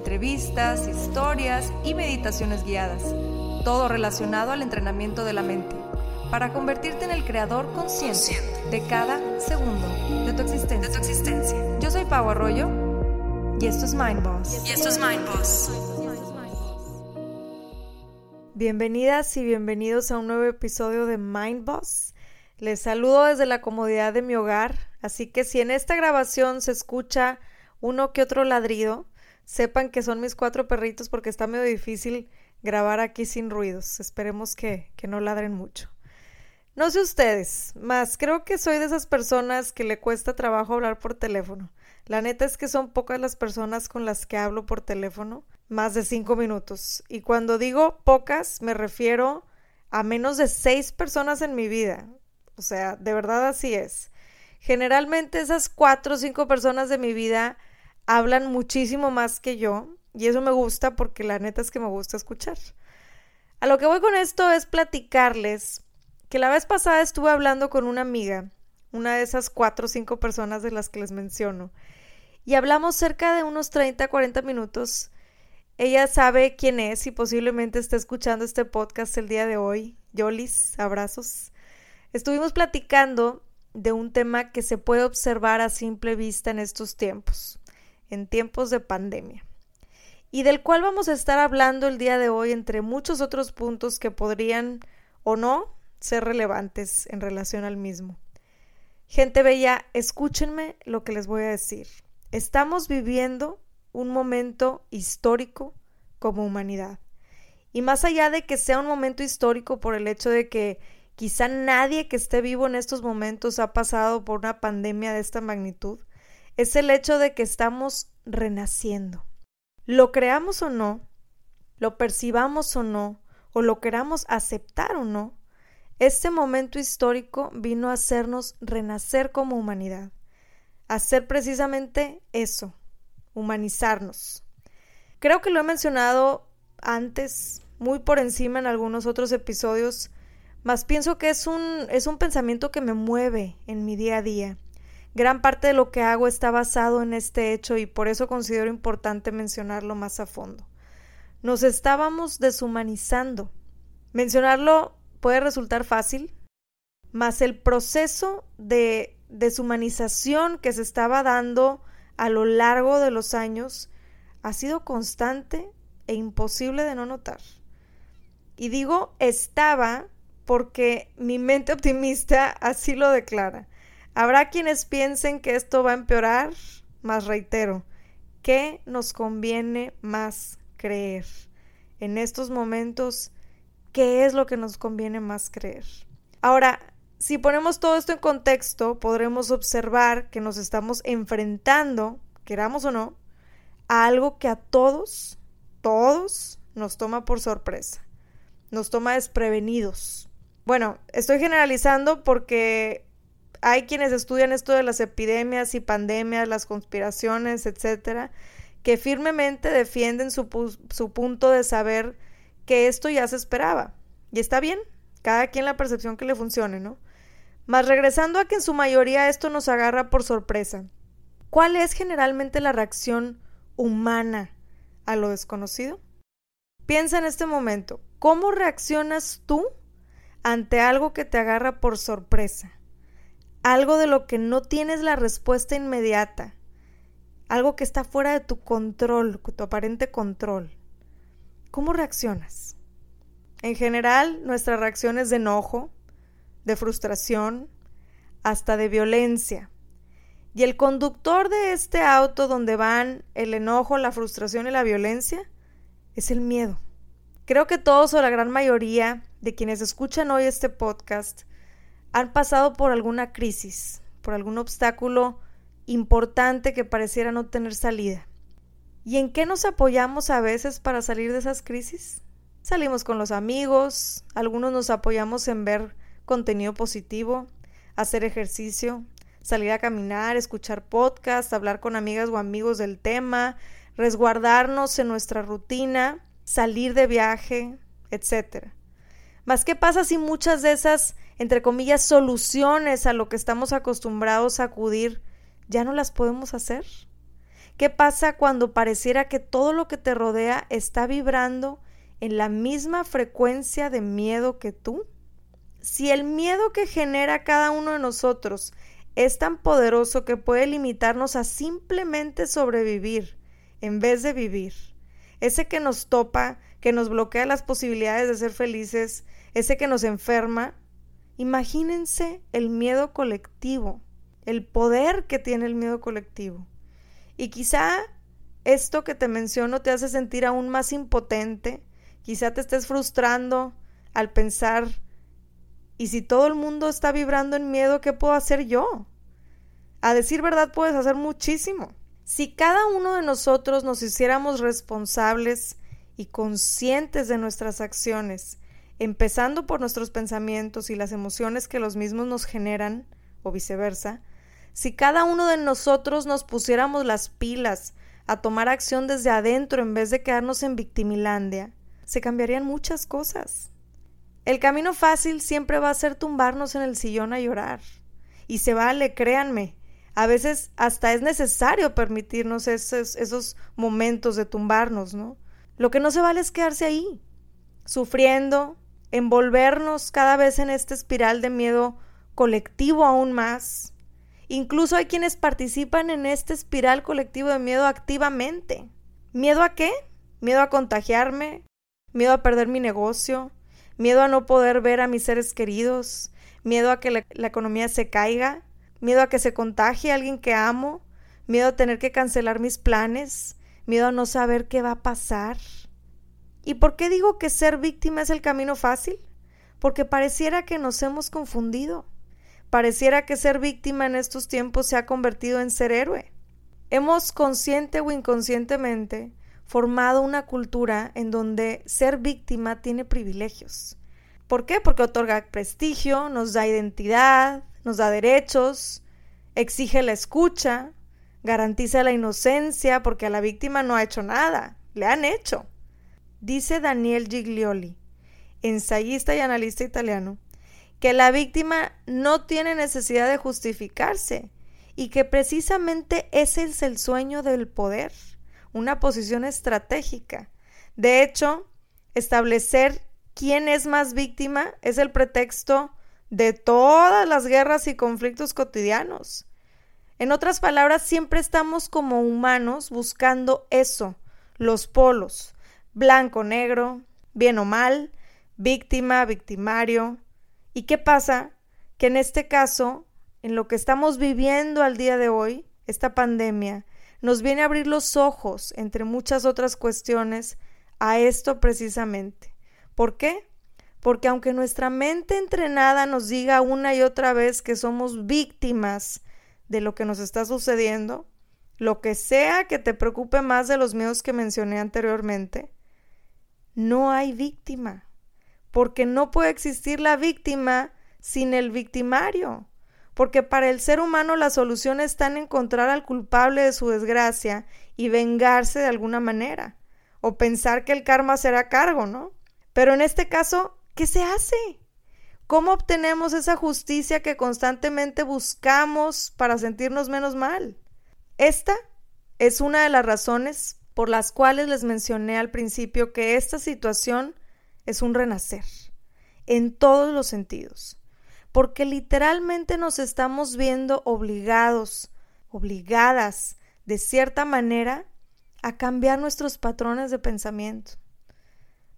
entrevistas, historias y meditaciones guiadas, todo relacionado al entrenamiento de la mente, para convertirte en el creador consciente de cada segundo de tu existencia. Yo soy Pau Arroyo y esto es Mind Boss. Y esto es Mind Boss. Bienvenidas y bienvenidos a un nuevo episodio de Mind Boss. Les saludo desde la comodidad de mi hogar, así que si en esta grabación se escucha uno que otro ladrido, sepan que son mis cuatro perritos porque está medio difícil grabar aquí sin ruidos. Esperemos que, que no ladren mucho. No sé ustedes, más creo que soy de esas personas que le cuesta trabajo hablar por teléfono. La neta es que son pocas las personas con las que hablo por teléfono, más de cinco minutos. Y cuando digo pocas, me refiero a menos de seis personas en mi vida. O sea, de verdad así es. Generalmente esas cuatro o cinco personas de mi vida hablan muchísimo más que yo y eso me gusta porque la neta es que me gusta escuchar. A lo que voy con esto es platicarles que la vez pasada estuve hablando con una amiga, una de esas cuatro o cinco personas de las que les menciono, y hablamos cerca de unos 30, 40 minutos. Ella sabe quién es y posiblemente está escuchando este podcast el día de hoy. Yolis, abrazos. Estuvimos platicando de un tema que se puede observar a simple vista en estos tiempos en tiempos de pandemia, y del cual vamos a estar hablando el día de hoy entre muchos otros puntos que podrían o no ser relevantes en relación al mismo. Gente bella, escúchenme lo que les voy a decir. Estamos viviendo un momento histórico como humanidad. Y más allá de que sea un momento histórico por el hecho de que quizá nadie que esté vivo en estos momentos ha pasado por una pandemia de esta magnitud, es el hecho de que estamos renaciendo. Lo creamos o no, lo percibamos o no, o lo queramos aceptar o no, este momento histórico vino a hacernos renacer como humanidad, hacer precisamente eso, humanizarnos. Creo que lo he mencionado antes, muy por encima en algunos otros episodios, mas pienso que es un, es un pensamiento que me mueve en mi día a día Gran parte de lo que hago está basado en este hecho y por eso considero importante mencionarlo más a fondo. Nos estábamos deshumanizando. Mencionarlo puede resultar fácil, mas el proceso de deshumanización que se estaba dando a lo largo de los años ha sido constante e imposible de no notar. Y digo estaba porque mi mente optimista así lo declara. Habrá quienes piensen que esto va a empeorar, mas reitero, ¿qué nos conviene más creer? En estos momentos, ¿qué es lo que nos conviene más creer? Ahora, si ponemos todo esto en contexto, podremos observar que nos estamos enfrentando, queramos o no, a algo que a todos, todos nos toma por sorpresa, nos toma desprevenidos. Bueno, estoy generalizando porque hay quienes estudian esto de las epidemias y pandemias, las conspiraciones, etcétera, que firmemente defienden su, su punto de saber que esto ya se esperaba. Y está bien, cada quien la percepción que le funcione, ¿no? Mas regresando a que en su mayoría esto nos agarra por sorpresa. ¿Cuál es generalmente la reacción humana a lo desconocido? Piensa en este momento, ¿cómo reaccionas tú ante algo que te agarra por sorpresa? Algo de lo que no tienes la respuesta inmediata, algo que está fuera de tu control, tu aparente control. ¿Cómo reaccionas? En general, nuestra reacción es de enojo, de frustración, hasta de violencia. Y el conductor de este auto donde van el enojo, la frustración y la violencia es el miedo. Creo que todos o la gran mayoría de quienes escuchan hoy este podcast han pasado por alguna crisis, por algún obstáculo importante que pareciera no tener salida. ¿Y en qué nos apoyamos a veces para salir de esas crisis? Salimos con los amigos, algunos nos apoyamos en ver contenido positivo, hacer ejercicio, salir a caminar, escuchar podcast, hablar con amigas o amigos del tema, resguardarnos en nuestra rutina, salir de viaje, etc. ¿qué pasa si muchas de esas, entre comillas, soluciones a lo que estamos acostumbrados a acudir, ya no las podemos hacer? ¿Qué pasa cuando pareciera que todo lo que te rodea está vibrando en la misma frecuencia de miedo que tú? Si el miedo que genera cada uno de nosotros es tan poderoso que puede limitarnos a simplemente sobrevivir en vez de vivir, ese que nos topa, que nos bloquea las posibilidades de ser felices, ese que nos enferma, imagínense el miedo colectivo, el poder que tiene el miedo colectivo. Y quizá esto que te menciono te hace sentir aún más impotente, quizá te estés frustrando al pensar, ¿y si todo el mundo está vibrando en miedo, qué puedo hacer yo? A decir verdad puedes hacer muchísimo. Si cada uno de nosotros nos hiciéramos responsables y conscientes de nuestras acciones, empezando por nuestros pensamientos y las emociones que los mismos nos generan, o viceversa, si cada uno de nosotros nos pusiéramos las pilas a tomar acción desde adentro en vez de quedarnos en victimilandia, se cambiarían muchas cosas. El camino fácil siempre va a ser tumbarnos en el sillón a llorar. Y se vale, créanme. A veces hasta es necesario permitirnos esos, esos momentos de tumbarnos, ¿no? Lo que no se vale es quedarse ahí, sufriendo, envolvernos cada vez en esta espiral de miedo colectivo aún más, Incluso hay quienes participan en este espiral colectivo de miedo activamente. ¿Miedo a qué? Miedo a contagiarme, miedo a perder mi negocio, miedo a no poder ver a mis seres queridos, miedo a que la, economía se caiga, miedo a que se contagie a alguien que amo, miedo a tener que cancelar mis planes, miedo a no saber qué va a pasar. ¿Y por qué digo que ser víctima es el camino fácil? Porque pareciera que nos hemos confundido. Pareciera que ser víctima en estos tiempos se ha convertido en ser héroe. Hemos consciente o inconscientemente formado una cultura en donde ser víctima tiene privilegios. ¿Por qué? Porque otorga prestigio, nos da identidad, nos da derechos, exige la escucha, garantiza la inocencia porque a la víctima no ha hecho nada, le han hecho. Dice Daniel Giglioli, ensayista y analista italiano, que la víctima no tiene necesidad de justificarse y que precisamente ese es el sueño del poder, una posición estratégica. De hecho, establecer quién es más víctima es el pretexto de todas las guerras y conflictos cotidianos. En otras palabras, siempre estamos como humanos buscando eso, los polos, blanco, negro, bien o mal, víctima, victimario, ¿Y qué pasa? Que en este caso, en lo que estamos viviendo al día de hoy, esta pandemia, nos viene a abrir los ojos, entre muchas otras cuestiones, a esto precisamente. ¿Por qué? Porque aunque nuestra mente entrenada nos diga una y otra vez que somos víctimas de lo que nos está sucediendo, lo que sea que te preocupe más de los miedos que mencioné anteriormente, no hay víctima porque no puede existir la víctima sin el victimario, porque para el ser humano la solución está en encontrar al culpable de su desgracia y vengarse de alguna manera, o pensar que el karma será cargo, ¿no? Pero en este caso, ¿qué se hace? ¿Cómo obtenemos esa justicia que constantemente buscamos para sentirnos menos mal? Esta es una de las razones por las cuales les mencioné al principio que esta situación es un renacer, en todos los sentidos, porque literalmente nos estamos viendo obligados, obligadas, de cierta manera, a cambiar nuestros patrones de pensamiento.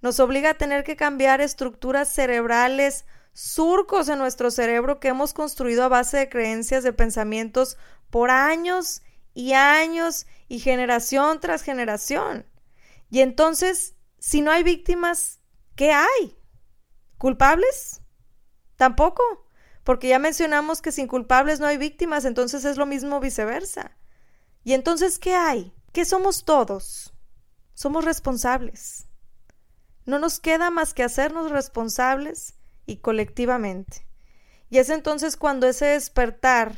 Nos obliga a tener que cambiar estructuras cerebrales, surcos en nuestro cerebro que hemos construido a base de creencias, de pensamientos por años y años y generación tras generación. Y entonces, si no hay víctimas, ¿Qué hay? ¿Culpables? Tampoco, porque ya mencionamos que sin culpables no hay víctimas, entonces es lo mismo viceversa. ¿Y entonces qué hay? ¿Qué somos todos? Somos responsables. No nos queda más que hacernos responsables y colectivamente. Y es entonces cuando ese despertar,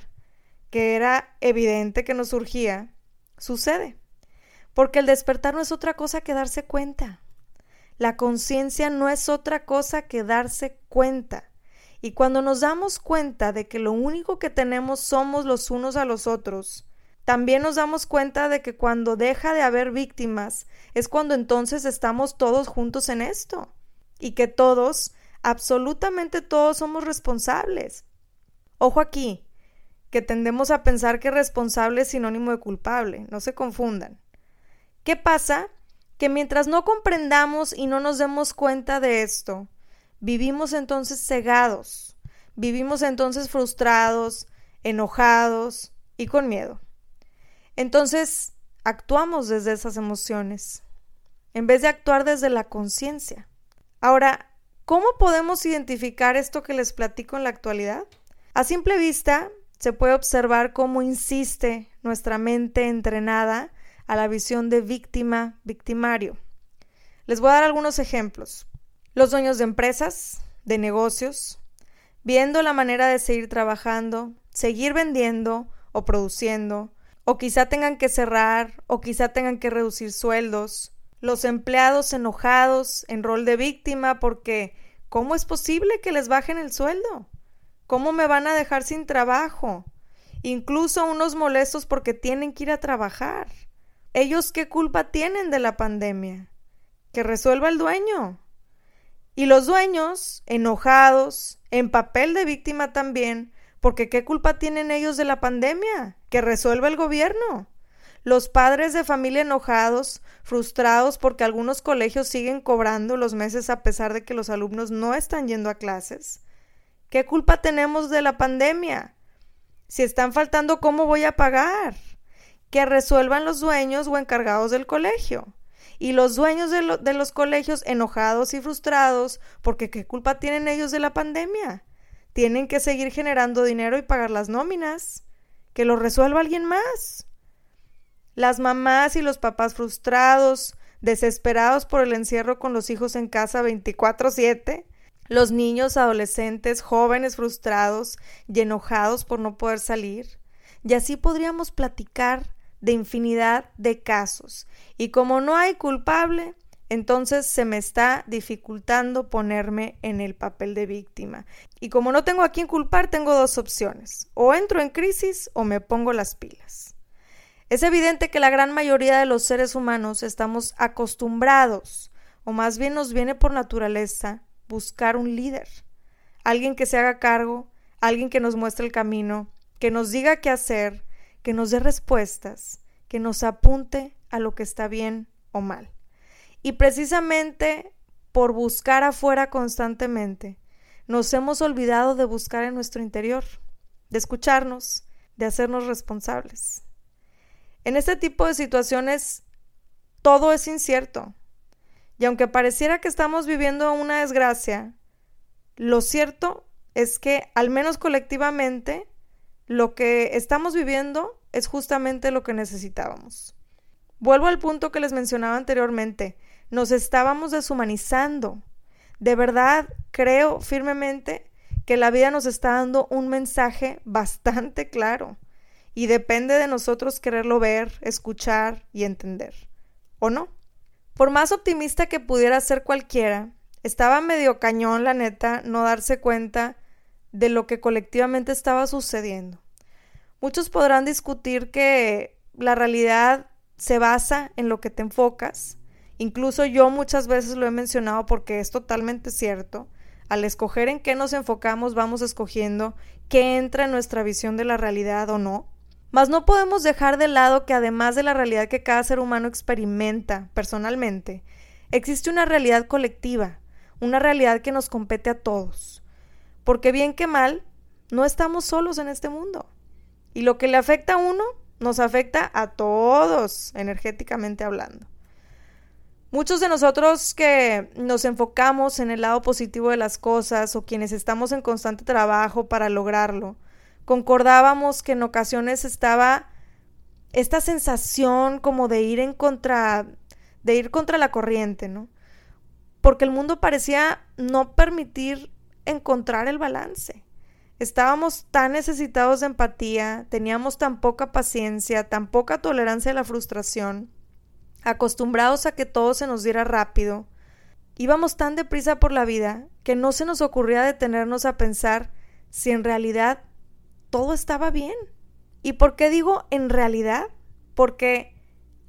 que era evidente que nos surgía, sucede. Porque el despertar no es otra cosa que darse cuenta. La conciencia no es otra cosa que darse cuenta. Y cuando nos damos cuenta de que lo único que tenemos somos los unos a los otros, también nos damos cuenta de que cuando deja de haber víctimas es cuando entonces estamos todos juntos en esto. Y que todos, absolutamente todos somos responsables. Ojo aquí, que tendemos a pensar que responsable es sinónimo de culpable, no se confundan. ¿Qué pasa? Que mientras no comprendamos y no nos demos cuenta de esto, vivimos entonces cegados, vivimos entonces frustrados, enojados y con miedo. Entonces, actuamos desde esas emociones, en vez de actuar desde la conciencia. Ahora, ¿cómo podemos identificar esto que les platico en la actualidad? A simple vista, se puede observar cómo insiste nuestra mente entrenada a la visión de víctima, victimario. Les voy a dar algunos ejemplos. Los dueños de empresas, de negocios, viendo la manera de seguir trabajando, seguir vendiendo o produciendo, o quizá tengan que cerrar, o quizá tengan que reducir sueldos. Los empleados enojados en rol de víctima porque ¿cómo es posible que les bajen el sueldo? ¿Cómo me van a dejar sin trabajo? Incluso unos molestos porque tienen que ir a trabajar. ¿Ellos qué culpa tienen de la pandemia? Que resuelva el dueño. Y los dueños, enojados, en papel de víctima también, porque ¿qué culpa tienen ellos de la pandemia? Que resuelva el gobierno. Los padres de familia enojados, frustrados porque algunos colegios siguen cobrando los meses a pesar de que los alumnos no están yendo a clases. ¿Qué culpa tenemos de la pandemia? Si están faltando, ¿cómo voy a pagar? Que resuelvan los dueños o encargados del colegio. Y los dueños de, los colegios enojados y frustrados porque ¿qué culpa tienen ellos de la pandemia? tienen que seguir generando dinero y pagar las nóminas. Que lo resuelva alguien más. Las mamás y los papás frustrados, desesperados por el encierro con los hijos en casa 24/7. Los niños, adolescentes, jóvenes frustrados y enojados por no poder salir. Y así podríamos platicar de infinidad de casos. Y como no hay culpable, entonces se me está dificultando ponerme en el papel de víctima. Y como no tengo a quién culpar, tengo dos opciones. O entro en crisis o me pongo las pilas. Es evidente que la gran mayoría de los seres humanos estamos acostumbrados, o más bien nos viene por naturaleza, buscar un líder. Alguien que se haga cargo, alguien que nos muestre el camino, que nos diga qué hacer, que nos dé respuestas, que nos apunte a lo que está bien o mal. Y precisamente por buscar afuera constantemente, nos hemos olvidado de buscar en nuestro interior, de escucharnos, de hacernos responsables. En este tipo de situaciones, todo es incierto. Y aunque pareciera que estamos viviendo una desgracia, lo cierto es que, al menos colectivamente, lo que estamos viviendo es justamente lo que necesitábamos. Vuelvo al punto que les mencionaba anteriormente nos estábamos deshumanizando. De verdad, creo firmemente que la vida nos está dando un mensaje bastante claro y depende de nosotros quererlo ver, escuchar y entender. ¿O no? Por más optimista que pudiera ser cualquiera, estaba medio cañón, la neta, no darse cuenta de lo que colectivamente estaba sucediendo. Muchos podrán discutir que la realidad se basa en lo que te enfocas, Incluso yo muchas veces lo he mencionado porque es totalmente cierto. Al escoger en qué nos enfocamos, vamos escogiendo qué entra en nuestra visión de la realidad o no. Mas no podemos dejar de lado que además de la realidad que cada ser humano experimenta personalmente, existe una realidad colectiva, una realidad que nos compete a todos. Porque bien que mal, no estamos solos en este mundo. Y lo que le afecta a uno, nos afecta a todos, energéticamente hablando. Muchos de nosotros que nos enfocamos en el lado positivo de las cosas o quienes estamos en constante trabajo para lograrlo, concordábamos que en ocasiones estaba esta sensación como de ir en contra de ir contra la corriente, ¿no? porque el mundo parecía no permitir encontrar el balance. Estábamos tan necesitados de empatía, teníamos tan poca paciencia, tan poca tolerancia a la frustración, acostumbrados a que todo se nos diera rápido. Íbamos tan deprisa por la vida que no se nos ocurría detenernos a pensar si en realidad todo estaba bien. ¿Y por qué digo en realidad? Porque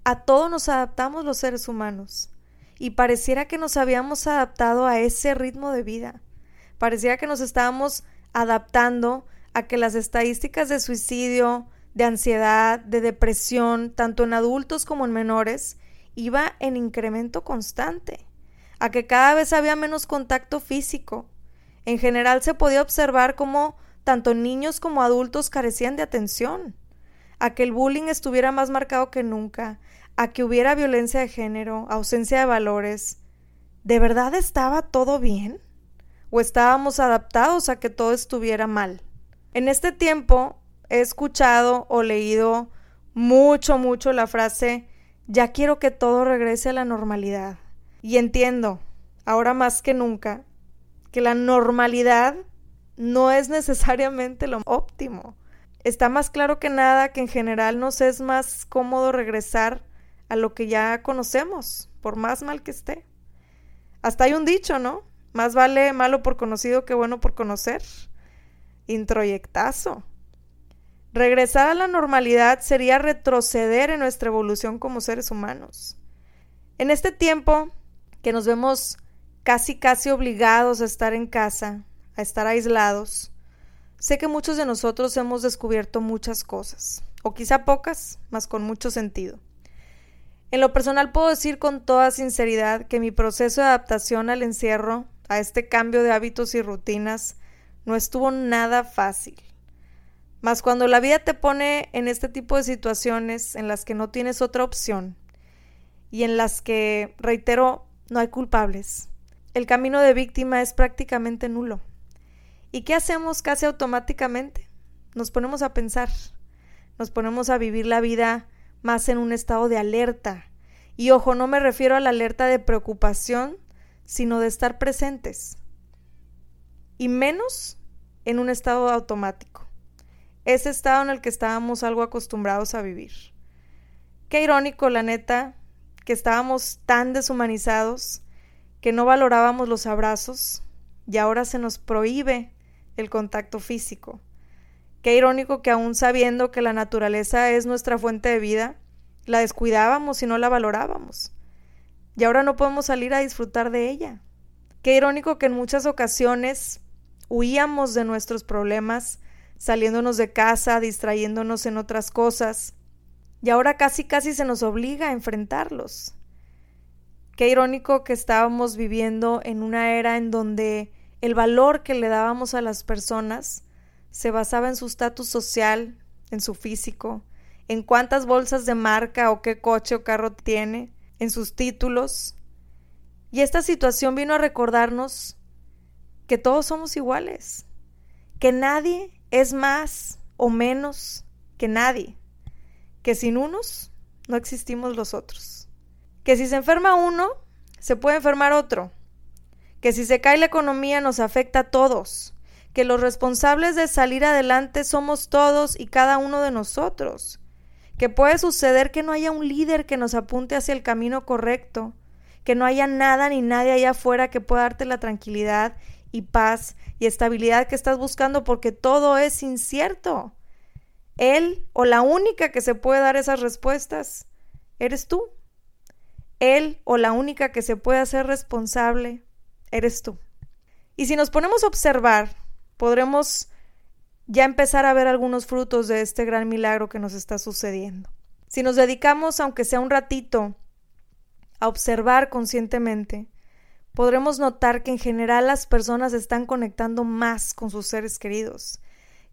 a todo nos adaptamos los seres humanos y pareciera que nos habíamos adaptado a ese ritmo de vida. Pareciera que nos estábamos adaptando a que las estadísticas de suicidio, de ansiedad, de depresión, tanto en adultos como en menores, iba en incremento constante, a que cada vez había menos contacto físico. En general se podía observar cómo tanto niños como adultos carecían de atención, a que el bullying estuviera más marcado que nunca, a que hubiera violencia de género, ausencia de valores. ¿De verdad estaba todo bien? ¿O estábamos adaptados a que todo estuviera mal? En este tiempo he escuchado o leído mucho, mucho la frase ya quiero que todo regrese a la normalidad. Y entiendo, ahora más que nunca, que la normalidad no es necesariamente lo óptimo. Está más claro que nada que en general nos es más cómodo regresar a lo que ya conocemos, por más mal que esté. Hasta hay un dicho, ¿no? Más vale malo por conocido que bueno por conocer. Introyectazo. Regresar a la normalidad sería retroceder en nuestra evolución como seres humanos. En este tiempo que nos vemos casi casi obligados a estar en casa, a estar aislados, sé que muchos de nosotros hemos descubierto muchas cosas, o quizá pocas, mas con mucho sentido. En lo personal puedo decir con toda sinceridad que mi proceso de adaptación al encierro, a este cambio de hábitos y rutinas, no estuvo nada fácil. Mas cuando la vida te pone en este tipo de situaciones en las que no tienes otra opción y en las que, reitero, no hay culpables, el camino de víctima es prácticamente nulo. ¿Y qué hacemos casi automáticamente? Nos ponemos a pensar, nos ponemos a vivir la vida más en un estado de alerta. Y ojo, no me refiero a la alerta de preocupación, sino de estar presentes. Y menos en un estado automático. Ese estado en el que estábamos algo acostumbrados a vivir. Qué irónico, la neta, que estábamos tan deshumanizados, que no valorábamos los abrazos y ahora se nos prohíbe el contacto físico. Qué irónico que aún sabiendo que la naturaleza es nuestra fuente de vida, la descuidábamos y no la valorábamos. Y ahora no podemos salir a disfrutar de ella. Qué irónico que en muchas ocasiones huíamos de nuestros problemas, saliéndonos de casa, distrayéndonos en otras cosas, y ahora casi casi se nos obliga a enfrentarlos. Qué irónico que estábamos viviendo en una era en donde el valor que le dábamos a las personas se basaba en su estatus social, en su físico, en cuántas bolsas de marca o qué coche o carro tiene, en sus títulos. Y esta situación vino a recordarnos que todos somos iguales, que nadie es más o menos que nadie, que sin unos no existimos los otros, que si se enferma uno, se puede enfermar otro, que si se cae la economía nos afecta a todos, que los responsables de salir adelante somos todos y cada uno de nosotros, que puede suceder que no haya un líder que nos apunte hacia el camino correcto, que no haya nada ni nadie allá afuera que pueda darte la tranquilidad y paz y estabilidad que estás buscando porque todo es incierto. Él o la única que se puede dar esas respuestas eres tú. Él o la única que se puede hacer responsable eres tú. Y si nos ponemos a observar podremos ya empezar a ver algunos frutos de este gran milagro que nos está sucediendo. Si nos dedicamos, aunque sea un ratito, a observar conscientemente, podremos notar que en general las personas están conectando más con sus seres queridos,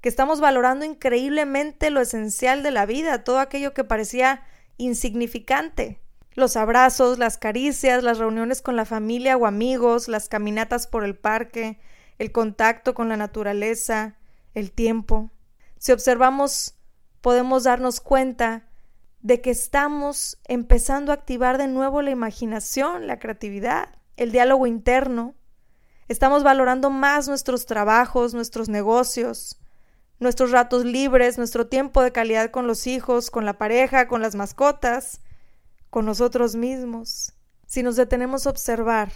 que estamos valorando increíblemente lo esencial de la vida, todo aquello que parecía insignificante. Los abrazos, las caricias, las reuniones con la familia o amigos, las caminatas por el parque, el contacto con la naturaleza, el tiempo. Si observamos, podemos darnos cuenta de que estamos empezando a activar de nuevo la imaginación, la creatividad, el diálogo interno, estamos valorando más nuestros trabajos, nuestros negocios, nuestros ratos libres, nuestro tiempo de calidad con los hijos, con la pareja, con las mascotas, con nosotros mismos. Si nos detenemos a observar,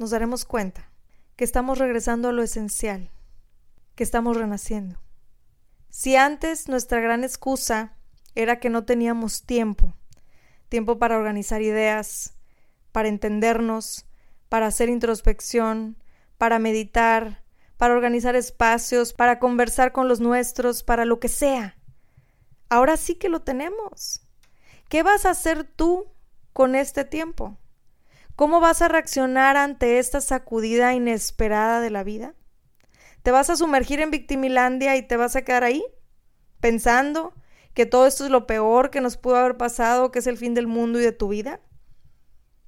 nos daremos cuenta que estamos regresando a lo esencial, que estamos renaciendo. Si antes nuestra gran excusa era que no teníamos tiempo, tiempo para organizar ideas, para entendernos, para hacer introspección, para meditar, para organizar espacios, para conversar con los nuestros, para lo que sea. Ahora sí que lo tenemos. ¿Qué vas a hacer tú con este tiempo? ¿Cómo vas a reaccionar ante esta sacudida inesperada de la vida? ¿Te vas a sumergir en victimilandia y te vas a quedar ahí? Pensando que todo esto es lo peor que nos pudo haber pasado, que es el fin del mundo y de tu vida?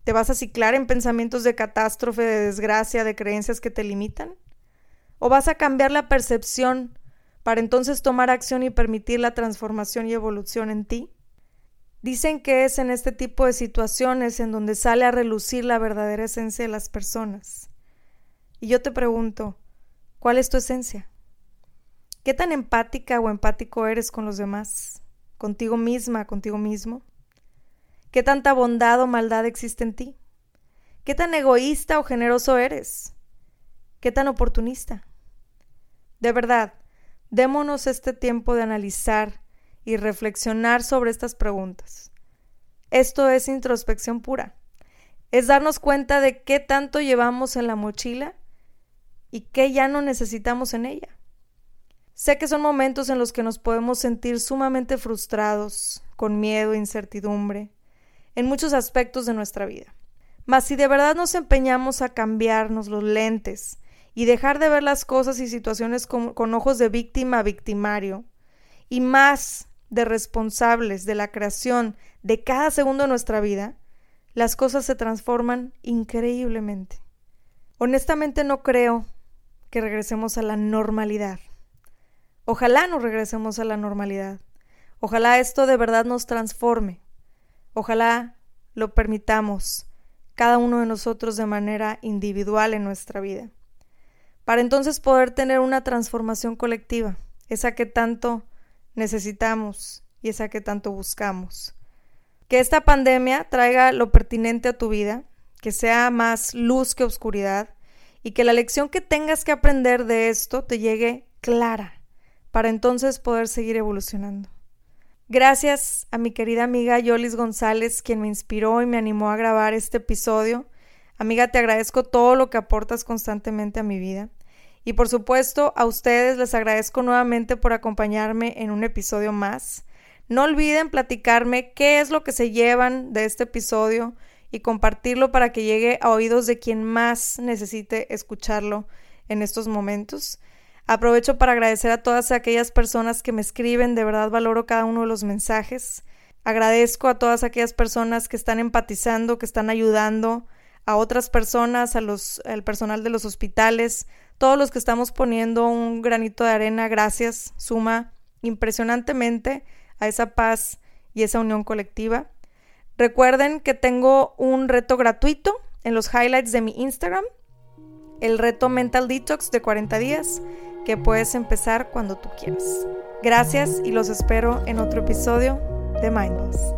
¿Te vas a ciclar en pensamientos de catástrofe, de desgracia, de creencias que te limitan? ¿O vas a cambiar la percepción para entonces tomar acción y permitir la transformación y evolución en ti? Dicen que es en este tipo de situaciones en donde sale a relucir la verdadera esencia de las personas. Y yo te pregunto, ¿cuál es tu esencia? ¿Qué tan empática o empático eres con los demás? ¿Contigo misma, contigo mismo? ¿Qué tanta bondad o maldad existe en ti? ¿Qué tan egoísta o generoso eres? ¿Qué tan oportunista? De verdad, démonos este tiempo de analizar y reflexionar sobre estas preguntas. Esto es introspección pura. Es darnos cuenta de qué tanto llevamos en la mochila y qué ya no necesitamos en ella. Sé que son momentos en los que nos podemos sentir sumamente frustrados, con miedo incertidumbre, en muchos aspectos de nuestra vida. Mas si de verdad nos empeñamos a cambiarnos los lentes y dejar de ver las cosas y situaciones con, con ojos de víctima a victimario, y más de responsables de la creación de cada segundo de nuestra vida, las cosas se transforman increíblemente. Honestamente no creo que regresemos a la normalidad. Ojalá nos regresemos a la normalidad. Ojalá esto de verdad nos transforme. Ojalá lo permitamos cada uno de nosotros de manera individual en nuestra vida. Para entonces poder tener una transformación colectiva, esa que tanto necesitamos y esa que tanto buscamos. Que esta pandemia traiga lo pertinente a tu vida, que sea más luz que oscuridad y que la lección que tengas que aprender de esto te llegue clara para entonces poder seguir evolucionando. Gracias a mi querida amiga Yolis González, quien me inspiró y me animó a grabar este episodio. Amiga, te agradezco todo lo que aportas constantemente a mi vida. Y por supuesto, a ustedes les agradezco nuevamente por acompañarme en un episodio más. No olviden platicarme qué es lo que se llevan de este episodio y compartirlo para que llegue a oídos de quien más necesite escucharlo en estos momentos. Aprovecho para agradecer a todas aquellas personas que me escriben, de verdad valoro cada uno de los mensajes. Agradezco a todas aquellas personas que están empatizando, que están ayudando a otras personas, a los, al personal de los hospitales, todos los que estamos poniendo un granito de arena, gracias, suma impresionantemente a esa paz y esa unión colectiva. Recuerden que tengo un reto gratuito en los highlights de mi Instagram, el reto Mental Detox de 40 días que puedes empezar cuando tú quieras. Gracias y los espero en otro episodio de Mindless.